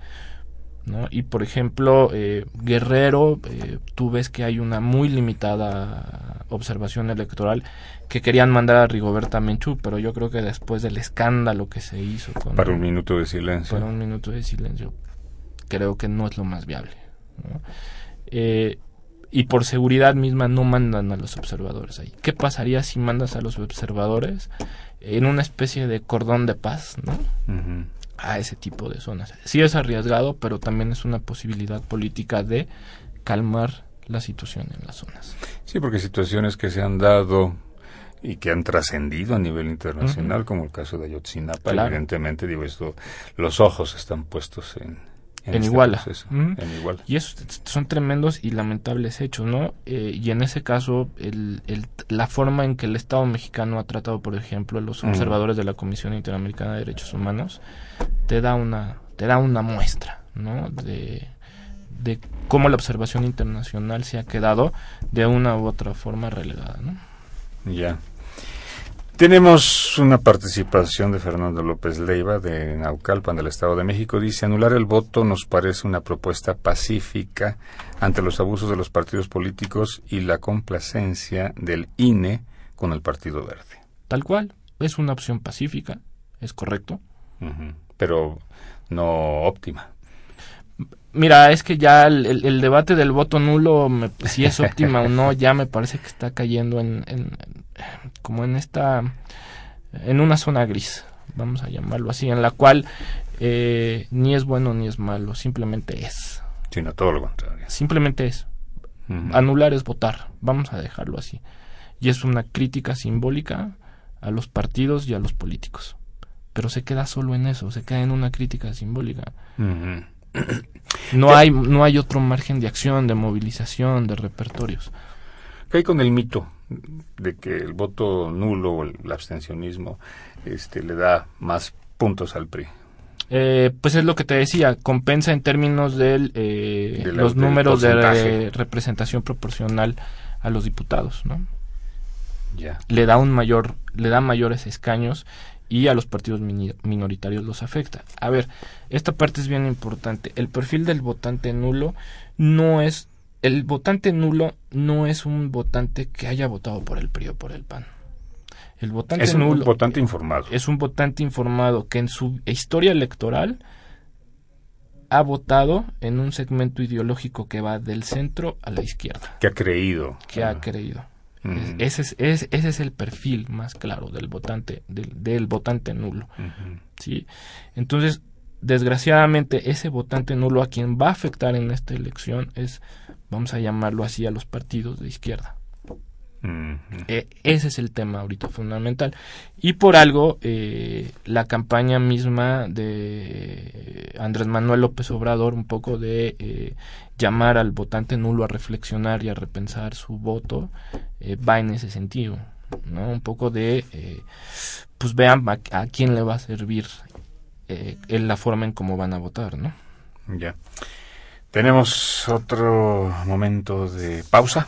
¿no? Y, por ejemplo, eh, Guerrero, eh, tú ves que hay una muy limitada observación electoral que querían mandar a Rigoberta Menchú, pero yo creo que después del escándalo que se hizo... Con, para un minuto de silencio. Para un minuto de silencio. Creo que no es lo más viable. Eh, y por seguridad misma no mandan a los observadores ahí. ¿Qué pasaría si mandas a los observadores en una especie de cordón de paz, ¿no? A ese tipo de zonas. Sí es arriesgado, pero también es una posibilidad política de calmar la situación en las zonas. Sí, porque situaciones que se han dado y que han trascendido a nivel internacional, como el caso de Ayotzinapa, evidentemente, digo esto, los ojos están puestos en, en, este Iguala. en Iguala. Y esos son tremendos y lamentables hechos, ¿no? Eh, y en ese caso, el, el, la forma en que el Estado mexicano ha tratado, por ejemplo, a los observadores de la Comisión Interamericana de Derechos Humanos, te da una, te da una muestra, ¿no? De, de cómo la observación internacional se ha quedado de una u otra forma relegada, ¿no? Ya. Tenemos una participación de Fernando López Leiva de Naucalpan del Estado de México. Dice, anular el voto nos parece una propuesta pacífica ante los abusos de los partidos políticos y la complacencia del INE con el Partido Verde. Tal cual, es una opción pacífica, es correcto. Pero no óptima. Mira, es que ya el, debate del voto nulo, si es óptima o no, ya me parece que está cayendo en, como en esta, en una zona gris, vamos a llamarlo así, en la cual eh, ni es bueno ni es malo, simplemente es. Sino todo lo contrario. Simplemente es. Anular es votar, vamos a dejarlo así. Y es una crítica simbólica a los partidos y a los políticos. Pero se queda solo en eso, se queda en una crítica simbólica. No hay, no hay otro margen de acción, de movilización, de repertorios. ¿Qué hay con el mito de que el voto nulo o el, abstencionismo este, le da más puntos al PRI? Eh, pues es lo que te decía, compensa en términos del, eh, de los números de representación proporcional a los diputados, ¿no? Ya. Le da un mayor, le da mayores escaños y a los partidos minoritarios los afecta. A ver, esta parte es bien importante. El perfil del votante nulo no es el votante nulo no es un votante que haya votado por el PRI o por el PAN. El votante es un votante informado. Es un votante informado que en su historia electoral ha votado en un segmento ideológico que va del centro a la izquierda. Que ha creído. Que ha creído ese, es, ese es el perfil más claro del votante, del, votante nulo. ¿sí? Entonces, desgraciadamente, ese votante nulo a quien va a afectar en esta elección es, vamos a llamarlo así, a los partidos de izquierda. E, ese es el tema ahorita fundamental. Y por algo, eh, la campaña misma de Andrés Manuel López Obrador, un poco de eh, llamar al votante nulo a reflexionar y a repensar su voto, eh, va en ese sentido. ¿no? Un poco de, pues vean a, quién le va a servir en la forma en cómo van a votar, ¿no? Ya. Tenemos otro momento de pausa.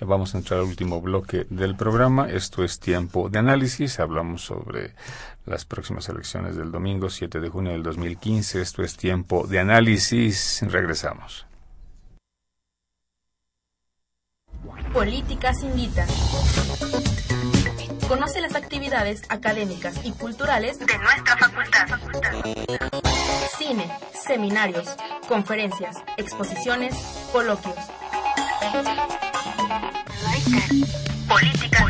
Vamos a entrar al último bloque del programa. Esto es tiempo de análisis. Hablamos sobre las próximas elecciones del domingo 7 de junio del 2015. Esto es tiempo de análisis. Regresamos. Políticas Invita. Conoce las actividades académicas y culturales de nuestra facultad. Cine, seminarios, conferencias, exposiciones, coloquios. Política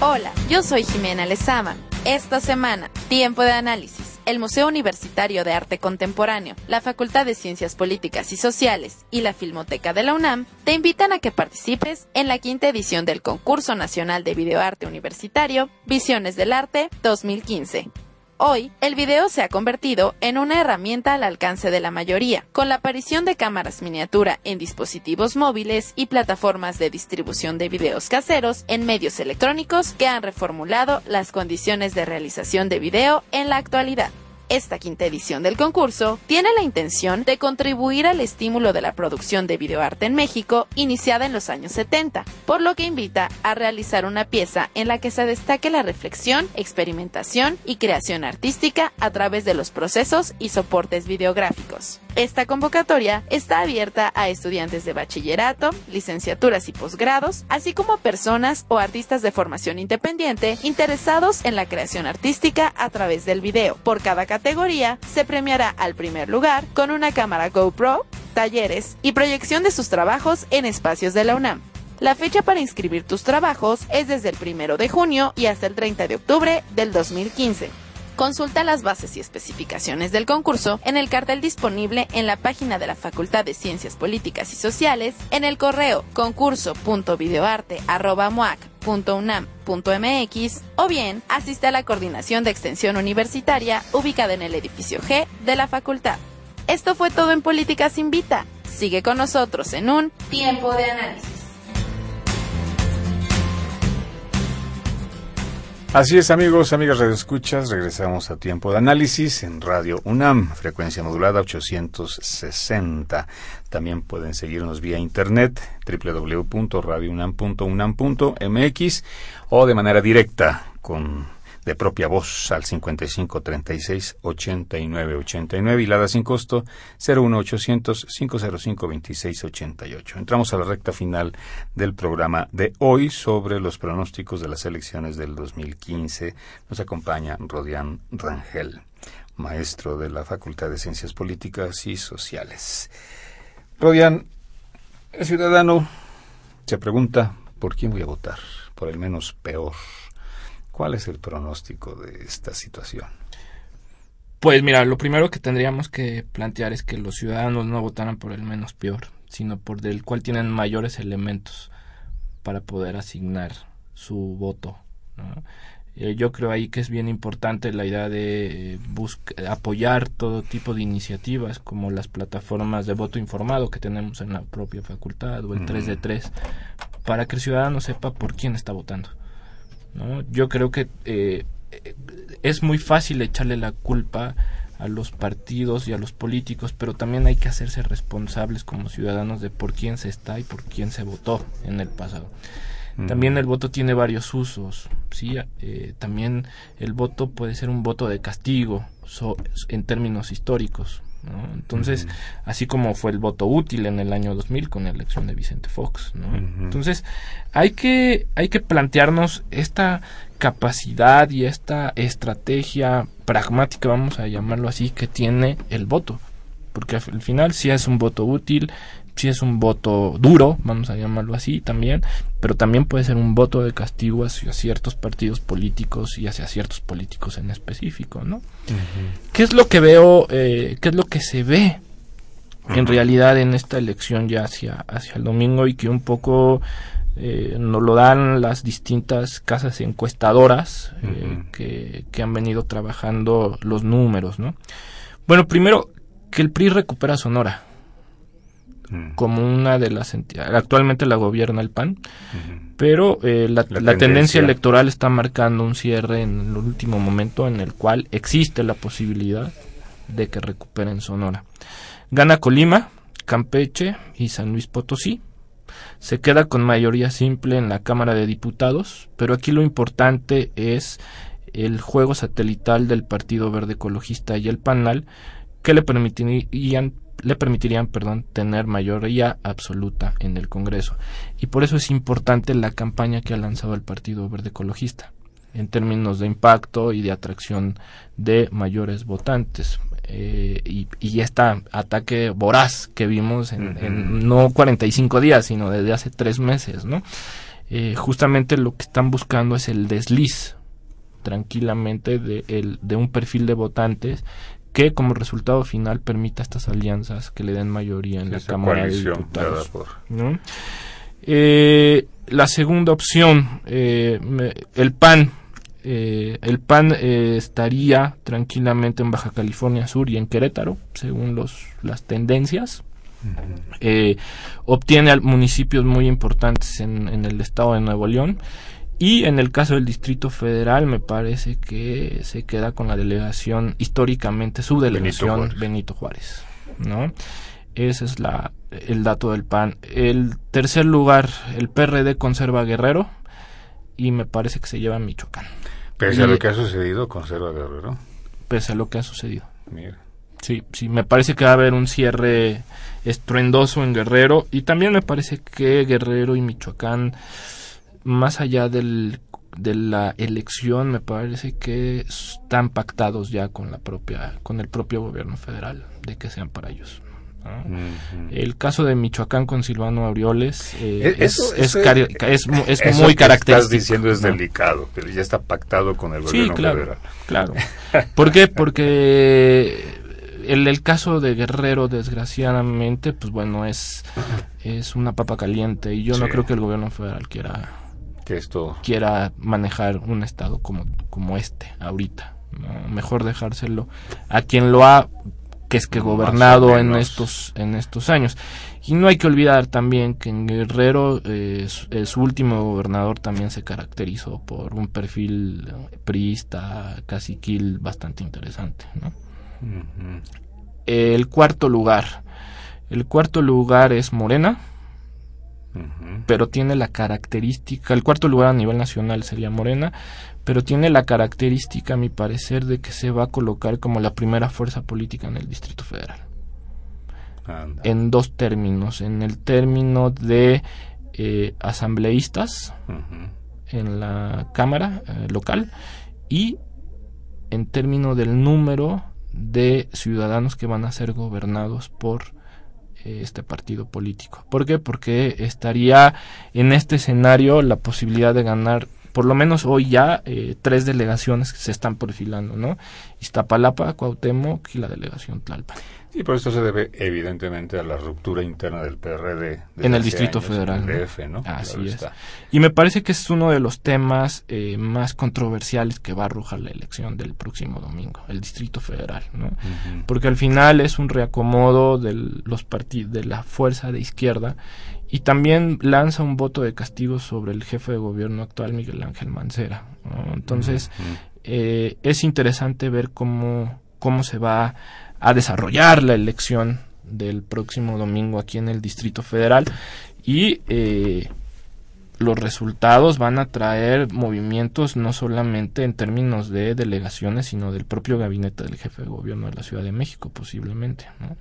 Hola, yo soy Jimena Lezama. Esta semana, tiempo de análisis. El Museo Universitario de Arte Contemporáneo, la Facultad de Ciencias Políticas y Sociales y la Filmoteca de la UNAM te invitan a que participes en la quinta edición del Concurso Nacional de Videoarte Universitario Visiones del Arte 2015 Hoy, el video se ha convertido en una herramienta al alcance de la mayoría, con la aparición de cámaras miniatura en dispositivos móviles y plataformas de distribución de videos caseros en medios electrónicos que han reformulado las condiciones de realización de video en la actualidad. Esta quinta edición del concurso tiene la intención de contribuir al estímulo de la producción de videoarte en México iniciada en los años 70, por lo que invita a realizar una pieza en la que se destaque la reflexión, experimentación y creación artística a través de los procesos y soportes videográficos. Esta convocatoria está abierta a estudiantes de bachillerato, licenciaturas y posgrados, así como a personas o artistas de formación independiente interesados en la creación artística a través del video. Por cada categoría se premiará al primer lugar con una cámara GoPro, talleres y proyección de sus trabajos en espacios de la UNAM. La fecha para inscribir tus trabajos es desde el 1 de junio y hasta el 30 de octubre del 2015. Consulta las bases y especificaciones del concurso en el cartel disponible en la página de la Facultad de Ciencias Políticas y Sociales, en el correo concurso.videoarte.moac.unam.mx o bien asiste a la coordinación de extensión universitaria ubicada en el edificio G de la facultad. Esto fue todo en Políticas Invita. Sigue con nosotros en un tiempo de análisis. Así es, amigos, amigas radioescuchas, regresamos a tiempo de análisis en Radio UNAM, frecuencia modulada 860. También pueden seguirnos vía internet www.radiounam.unam.mx o de manera directa con de propia voz al 55 36 89 89 y la da sin costo 01800 505 26 88. Entramos a la recta final del programa de hoy sobre los pronósticos de las elecciones del 2015. Nos acompaña Rodián Rangel, maestro de la Facultad de Ciencias Políticas y Sociales. Rodián, el ciudadano se pregunta por quién voy a votar, por el menos peor ¿Cuál es el pronóstico de esta situación? Pues mira, lo primero que tendríamos que plantear es que los ciudadanos no votaran por el menos peor, sino por el cual tienen mayores elementos para poder asignar su voto. Eh, yo creo ahí que es bien importante la idea de eh, apoyar todo tipo de iniciativas como las plataformas de voto informado que tenemos en la propia facultad o el 3 de 3 para que el ciudadano sepa por quién está votando. ¿No? Yo creo que eh, es muy fácil echarle la culpa a los partidos y a los políticos, pero también hay que hacerse responsables como ciudadanos de por quién se está y por quién se votó en el pasado. También el voto tiene varios usos, ¿sí? Eh, también el voto puede ser un voto de castigo en términos históricos. Entonces, así como fue el voto útil en el año 2000 con la elección de Vicente Fox, Entonces, hay que, hay que plantearnos esta capacidad y esta estrategia pragmática, vamos a llamarlo así, que tiene el voto. Porque al final si es un voto útil, si es un voto duro, vamos a llamarlo así también, pero también puede ser un voto de castigo hacia ciertos partidos políticos y hacia ciertos políticos en específico, ¿no? ¿Qué es lo que veo, eh, qué es lo que se ve en realidad en esta elección ya hacia, hacia el domingo y que un poco eh, nos lo dan las distintas casas encuestadoras eh, que, que han venido trabajando los números, ¿no? Bueno, primero, que el PRI recupera Sonora Mm. como una de las entidades. Actualmente la gobierna el PAN, pero eh, la, tendencia. electoral está marcando un cierre en el último momento en el cual existe la posibilidad de que recuperen Sonora. Gana Colima, Campeche y San Luis Potosí. Se queda con mayoría simple en la Cámara de Diputados, pero aquí lo importante es el juego satelital del Partido Verde Ecologista y el PANAL que le permitirían le permitirían, perdón, tener mayoría absoluta en el Congreso. Y por eso es importante la campaña que ha lanzado el Partido Verde Ecologista en términos de impacto y de atracción de mayores votantes. Eh, y, y este ataque voraz que vimos en, en, no 45 días, sino desde hace tres meses, ¿no? Eh, justamente lo que están buscando es el desliz tranquilamente de, el, de un perfil de votantes que como resultado final permita estas alianzas que le den mayoría en la Cámara de Diputados. Eh, la segunda opción, eh, el PAN. Eh, el PAN estaría tranquilamente en Baja California Sur y en Querétaro, según los, las tendencias. obtiene municipios muy importantes en, en el estado de Nuevo León Y en el caso del Distrito Federal me parece que se queda con la delegación, históricamente su delegación Benito Juárez, ¿no? Ese es la, el dato del PAN. El tercer lugar, el PRD conserva Guerrero y me parece que se lleva Michoacán. Pese a lo que ha sucedido, conserva Guerrero. Pese a lo que ha sucedido. Mira. Sí, sí, me parece que va a haber un cierre estruendoso en Guerrero y también me parece que Guerrero y Michoacán más allá del, de la elección, me parece que están pactados ya con la propia, con el propio gobierno federal de que sean para ellos. El caso de Michoacán con Silvano Aureoles eh, e-, es, es, es, muy característico. estás diciendo es delicado, pero ya está pactado con el gobierno sí, claro, federal. Claro. ¿Por qué? Porque el, el, caso de Guerrero, desgraciadamente, pues bueno, es, es una papa caliente y yo no creo que el gobierno federal quiera que esto quiera manejar un estado como, como este ahorita. Mejor dejárselo a quien lo ha que es que gobernado en estos en estos años. Y no hay que olvidar también que en Guerrero eh, su, último gobernador también se caracterizó por un perfil priista caciquil bastante interesante ¿no? el cuarto lugar. El cuarto lugar es Morena pero tiene la característica, el cuarto lugar a nivel nacional sería Morena, pero tiene la característica, a mi parecer, de que se va a colocar como la primera fuerza política en el Distrito Federal. En dos términos, en el término de eh, asambleístas en la Cámara eh, local y en término del número de ciudadanos que van a ser gobernados por este partido político. ¿Por qué? Porque estaría en este escenario la posibilidad de ganar por lo menos hoy ya eh, tres delegaciones que se están perfilando, ¿no? Iztapalapa, Cuauhtémoc y la delegación Tlalpan. Y por esto se debe evidentemente a la ruptura interna del PRD. En el Distrito Federal. En el DF, ¿no? Así es. Y me parece que es uno de los temas eh, más controversiales que va a arrojar la elección del próximo domingo, el Distrito Federal, ¿no? Porque al final es un reacomodo de los de la fuerza de izquierda y también lanza un voto de castigo sobre el jefe de gobierno actual, Miguel Ángel Mancera. Entonces, eh, es interesante ver cómo, cómo se va a desarrollar la elección del próximo domingo aquí en el Distrito Federal y eh, los resultados van a traer movimientos no solamente en términos de delegaciones, sino del propio gabinete del jefe de gobierno de la Ciudad de México, posiblemente. ¿no?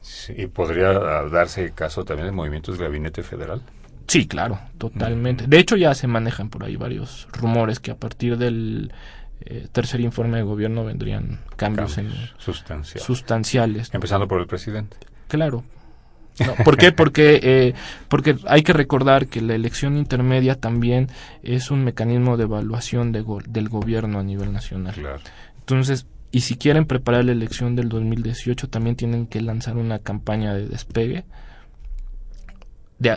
Sí, ¿Podría darse caso también de movimientos del gabinete federal? Sí, claro, totalmente. De hecho, ya se manejan por ahí varios rumores que a partir del eh, tercer informe de gobierno vendrían cambios, sustanciales. Empezando por el presidente. Claro. ¿Por qué? Porque, eh, porque hay que recordar que la elección intermedia también es un mecanismo de evaluación de del gobierno a nivel nacional. Entonces, y si quieren preparar la elección del 2018, también tienen que lanzar una campaña de despegue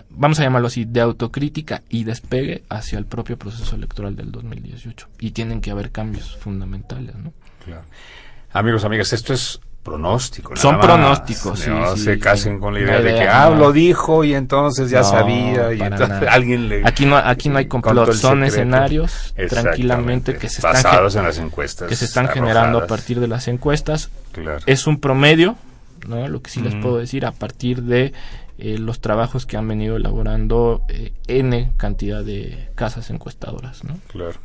vamos a llamarlo así, de autocrítica y despegue hacia el propio proceso electoral del 2018. Y tienen que haber cambios fundamentales, ¿no? Claro. Amigos, amigas, esto es pronóstico. Son pronósticos, no se casen con la idea de que, ah, lo dijo y entonces ya sabía y entonces alguien le... Aquí no, aquí no hay complot, son escenarios tranquilamente que se están... Basados en las encuestas. Que se están generando a partir de las encuestas. Claro. Es un promedio, ¿no? Lo que sí les puedo decir, a partir de eh, los trabajos que han venido elaborando eh, N cantidad de casas encuestadoras. ¿no? Claro.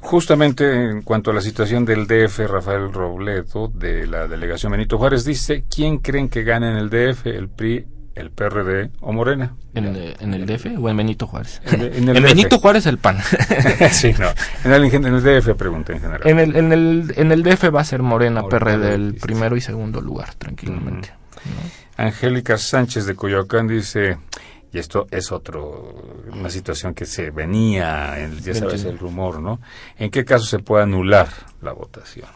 Justamente en cuanto a la situación del DF, Rafael Robledo, de la delegación Benito Juárez, dice, ¿quién creen que gane en el DF, el PRI, el PRD o Morena? ¿En, el DF o en Benito Juárez? En, el Benito Juárez el PAN. sí, no. En el, en el DF pregunté en general. En el, en, el, en el DF va a ser Morena, PRD, el primero y segundo lugar, tranquilamente. Angélica Sánchez de Coyoacán dice, y esto es otro, una situación que se venía, ya sabes, el rumor, ¿no? ¿En qué caso se puede anular la votación?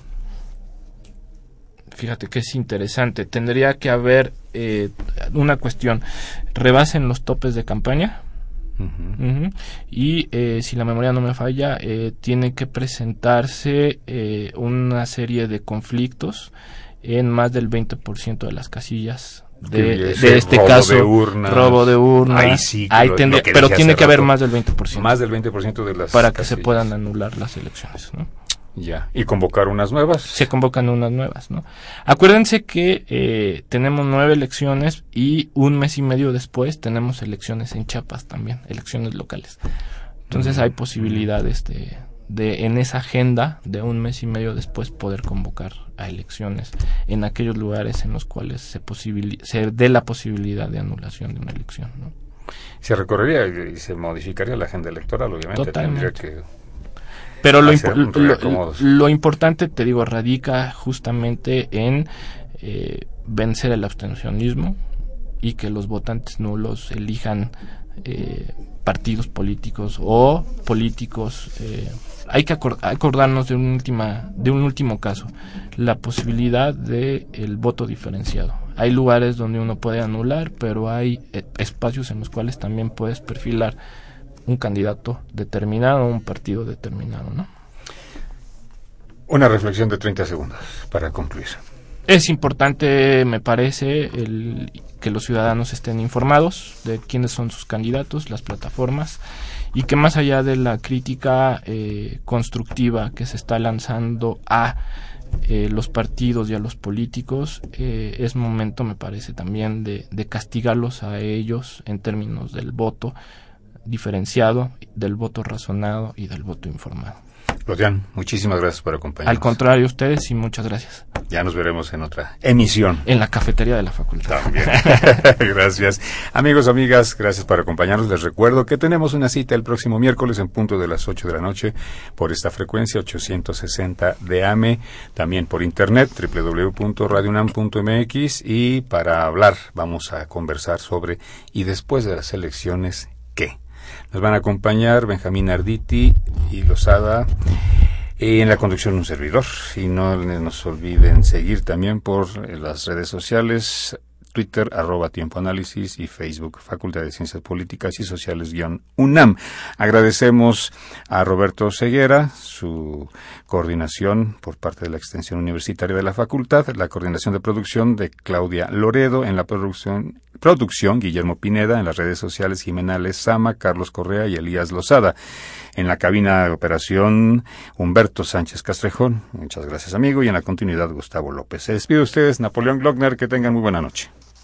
Fíjate que es interesante. Tendría que haber eh, una cuestión. Rebasen los topes de campaña. Y eh, si la memoria no me falla, eh, tiene que presentarse una serie de conflictos en más del 20% de las casillas de, este caso, robo de urnas, sí, pero tiene que haber más del 20%. Más del 20% de las Para que se puedan anular las elecciones, ¿no? Ya, y convocar unas nuevas. Se convocan unas nuevas, ¿no? Acuérdense que eh, tenemos nueve elecciones y un mes y medio después tenemos elecciones en Chiapas también, elecciones locales. Entonces hay posibilidades de, de en esa agenda de un mes y medio después poder convocar a elecciones en aquellos lugares en los cuales se, se dé la posibilidad de anulación de una elección. ¿no? Se recorrería y se modificaría la agenda electoral, obviamente. Tendría que Pero lo, lo, importante, te digo, radica justamente en eh, vencer el abstencionismo y que los votantes nulos elijan eh, partidos políticos o políticos eh, hay que acordarnos de un última de un último caso la posibilidad de el voto diferenciado. Hay lugares donde uno puede anular pero hay eh, espacios en los cuales también puedes perfilar un candidato determinado un partido determinado no una reflexión de 30 segundos para concluir. Es importante, me parece, el, que los ciudadanos estén informados de quiénes son sus candidatos, las plataformas, y que más allá de la crítica eh, constructiva que se está lanzando a eh, los partidos y a los políticos, eh, es momento, me parece, también de, de castigarlos a ellos en términos del voto diferenciado, del voto razonado y del voto informado. Claudian, muchísimas gracias por acompañarnos. Al contrario, ustedes y muchas gracias. Ya nos veremos en otra emisión. En la cafetería de la facultad. También. gracias. Amigos, amigas, gracias por acompañarnos. Les recuerdo que tenemos una cita el próximo miércoles en punto de las 8 de la noche por esta frecuencia 860 de AME, también por internet www.radionam.mx y para hablar vamos a conversar sobre y después de las elecciones. Nos van a acompañar Benjamín Arditi y Losada. Y en la conducción un servidor. Y no nos olviden seguir también por las redes sociales Twitter, arroba Tiempo Análisis y Facebook, Facultad de Ciencias Políticas y Sociales, guion UNAM. Agradecemos a Roberto Ceguera, su coordinación por parte de la Extensión Universitaria de la Facultad, la coordinación de producción de Claudia Loredo, en la producción, producción Guillermo Pineda, en las redes sociales Jimena Sama, Carlos Correa y Elías Lozada. En la cabina de operación, Humberto Sánchez Castrejón. Muchas gracias, amigo. Y en la continuidad, Gustavo López. Se despide ustedes, Napoleón Glockner. Que tengan muy buena noche.